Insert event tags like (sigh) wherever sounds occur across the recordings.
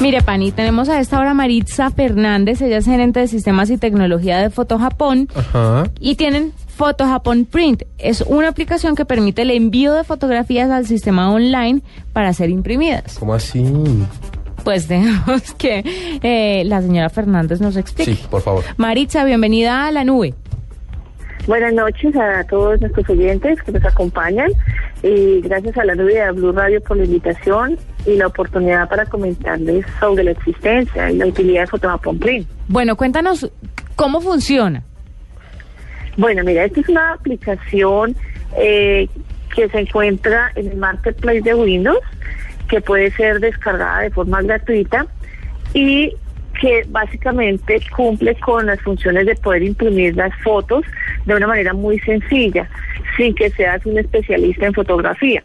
Mire, Pani, tenemos a esta hora Maritza Fernández, ella es gerente de sistemas y tecnología de Foto Japón Ajá. y tienen Foto Japón Print. Es una aplicación que permite el envío de fotografías al sistema online para ser imprimidas. ¿Cómo así? Pues (laughs) dejemos que eh, la señora Fernández nos explique. Sí, por favor. Maritza, bienvenida a la nube. Buenas noches a todos nuestros oyentes que nos acompañan y gracias a la nube de Blue Radio por la invitación y la oportunidad para comentarles sobre la existencia y la utilidad de Fotomapon Print. Bueno, cuéntanos cómo funciona. Bueno, mira, esta es una aplicación eh, que se encuentra en el Marketplace de Windows, que puede ser descargada de forma gratuita y que básicamente cumple con las funciones de poder imprimir las fotos de una manera muy sencilla, sin que seas un especialista en fotografía.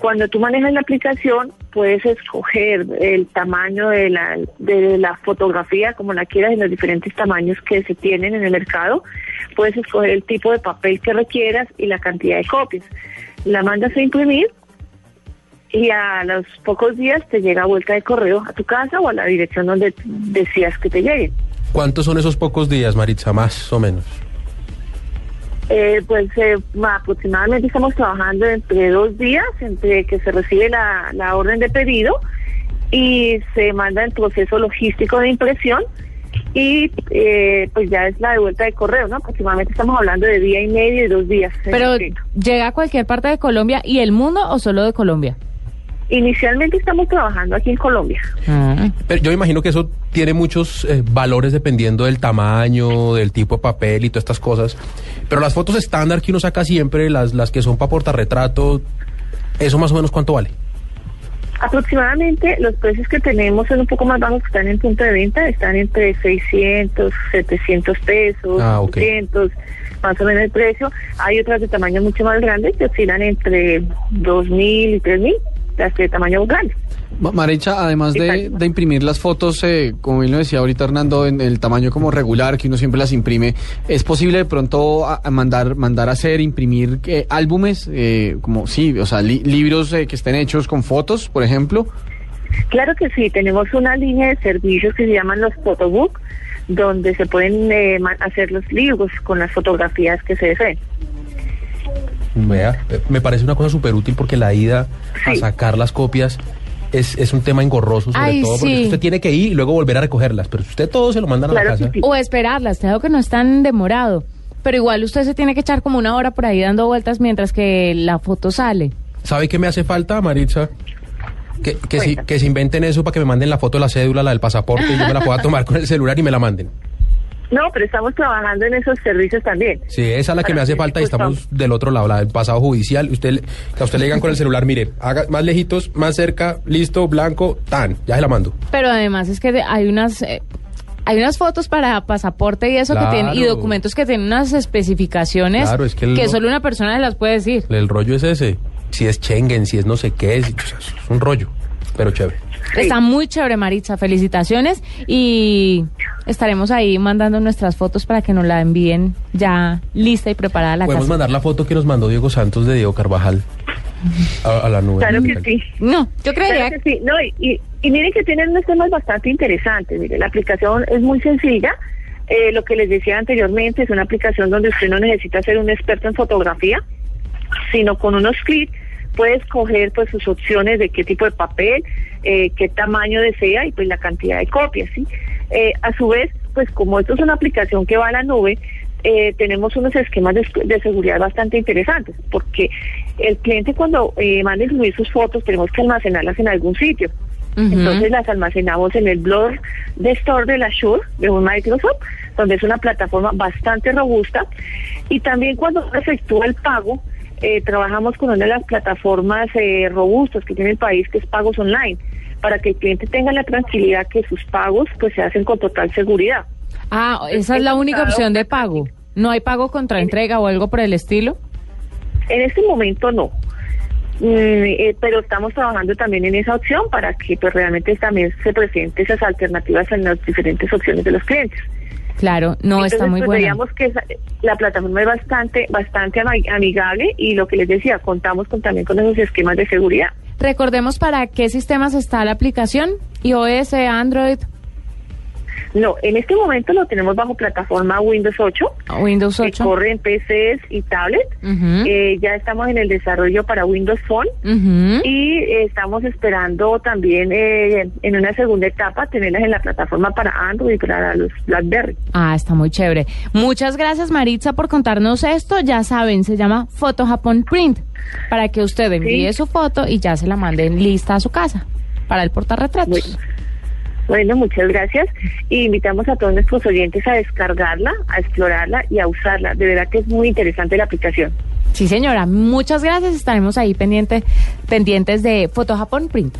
Cuando tú manejas la aplicación, puedes escoger el tamaño de la, de la fotografía, como la quieras, en los diferentes tamaños que se tienen en el mercado. Puedes escoger el tipo de papel que requieras y la cantidad de copias. La mandas a imprimir y a los pocos días te llega vuelta de correo a tu casa o a la dirección donde decías que te llegue. ¿Cuántos son esos pocos días, Maritza? Más o menos. Eh, pues eh, aproximadamente estamos trabajando entre dos días, entre que se recibe la, la orden de pedido y se manda el proceso logístico de impresión y eh, pues ya es la de vuelta de correo, ¿no? Aproximadamente estamos hablando de día y medio y dos días. Pero llega a cualquier parte de Colombia y el mundo o solo de Colombia. Inicialmente estamos trabajando aquí en Colombia. Pero yo imagino que eso tiene muchos eh, valores dependiendo del tamaño, del tipo de papel y todas estas cosas. Pero las fotos estándar que uno saca siempre, las, las que son para portarretrato, ¿eso más o menos cuánto vale? Aproximadamente los precios que tenemos son un poco más bajos que están en punto de venta, están entre 600, 700 pesos, Ah, ok. 200, más o menos el precio. Hay otras de tamaño mucho más grande que oscilan entre 2.000 y 3.000, las de tamaño grande. Ma- Maricha, además de, imprimir las fotos, eh, como bien lo decía ahorita Hernando, en el tamaño como regular que uno siempre las imprime, ¿es posible de pronto a- a mandar mandar a hacer, imprimir eh, álbumes, eh, como sí, o sea, li- libros eh, que estén hechos con fotos, por ejemplo? Claro que sí, tenemos una línea de servicios que se llaman los photobooks, donde se pueden eh, hacer los libros con las fotografías que se deseen. Vea, me parece una cosa súper útil porque la ida a sacar las copias es, es un tema engorroso, sobre Ay, todo porque sí. usted tiene que ir y luego volver a recogerlas. Pero si usted todo se lo mandan a Claro la casa. sí. O esperarlas, creo que no es tan demorado. Pero igual usted se tiene que echar como una hora por ahí dando vueltas mientras que la foto sale. ¿Sabe qué me hace falta, Maritza? Que, que, si- que se inventen eso para que me manden la foto de la cédula, la del pasaporte, y yo me la pueda tomar con el celular y me la manden. No, pero estamos trabajando en esos servicios también. Sí, esa es la que me hace falta y estamos del otro lado, la del pasado judicial. Usted, a usted le digan con el celular, mire, haga más lejitos, más cerca, listo, blanco, tan, ya se la mando. Pero además es que de- hay unas eh, hay unas fotos para pasaporte y eso que tienen y documentos que tienen unas especificaciones Claro, es que el- solo una persona las puede decir. El rollo es ese. Si es Schengen, si es no sé qué, si- es un rollo, pero chévere. Sí. Está muy chévere, Maritza. Felicitaciones y estaremos ahí mandando nuestras fotos para que nos la envíen ya lista y preparada la Podemos casa. mandar la foto que nos mandó Diego Santos de Diego Carvajal a, a la nube. Claro que sí. No, yo Claro que sí. No, y, y, y miren que tienen unos temas bastante interesantes. Mire, la aplicación es muy sencilla. Eh, lo que les decía anteriormente es una aplicación donde usted no necesita ser un experto en fotografía, sino con unos clics puede escoger pues sus opciones de qué tipo de papel, eh, qué tamaño desea y pues la cantidad de copias. ¿sí? Eh, a su vez, pues como esto es una aplicación que va a la nube, eh, tenemos unos esquemas de, de seguridad bastante interesantes, porque el cliente cuando eh, manda a imprimir sus fotos tenemos que almacenarlas en algún sitio. Entonces las almacenamos en el blog de Store de la Shure, de un Microsoft, donde es una plataforma bastante robusta. Y también cuando efectúa el pago, eh, trabajamos con una de las plataformas eh, robustas que tiene el país, que es Pagos Online, para que el cliente tenga la tranquilidad que sus pagos pues se hacen con total seguridad. Ah, esa es la única opción de pago. ¿No hay pago contra entrega o algo por el estilo? En este momento no. Mm, eh, pero estamos trabajando también en esa opción para que pues realmente también se presenten esas alternativas en las diferentes opciones de los clientes. Claro, no, está Entonces, muy pues, buena. veíamos que la plataforma es bastante, bastante ami- amigable y lo que les decía, contamos con, también con esos esquemas de seguridad. Recordemos para qué sistemas está la aplicación. iOS, Android, No, en este momento lo tenemos bajo plataforma Windows 8. Windows que 8. corre en PCs y tablet. Eh, ya estamos en el desarrollo para Windows Phone. Y eh, estamos esperando también eh, en una segunda etapa tenerlas en la plataforma para Android y para los BlackBerry. Ah, está muy chévere. Muchas gracias Maritza por contarnos esto. Ya saben, se llama Foto Japón Print para que usted envíe Sí. su foto y ya se la manden lista a su casa para el portarretratos. Bueno. Bueno, muchas gracias. Y invitamos a todos nuestros oyentes a descargarla, a explorarla y a usarla. De verdad que es muy interesante la aplicación. Sí, señora. Muchas gracias. Estaremos ahí pendiente, pendientes de Foto Japón Print.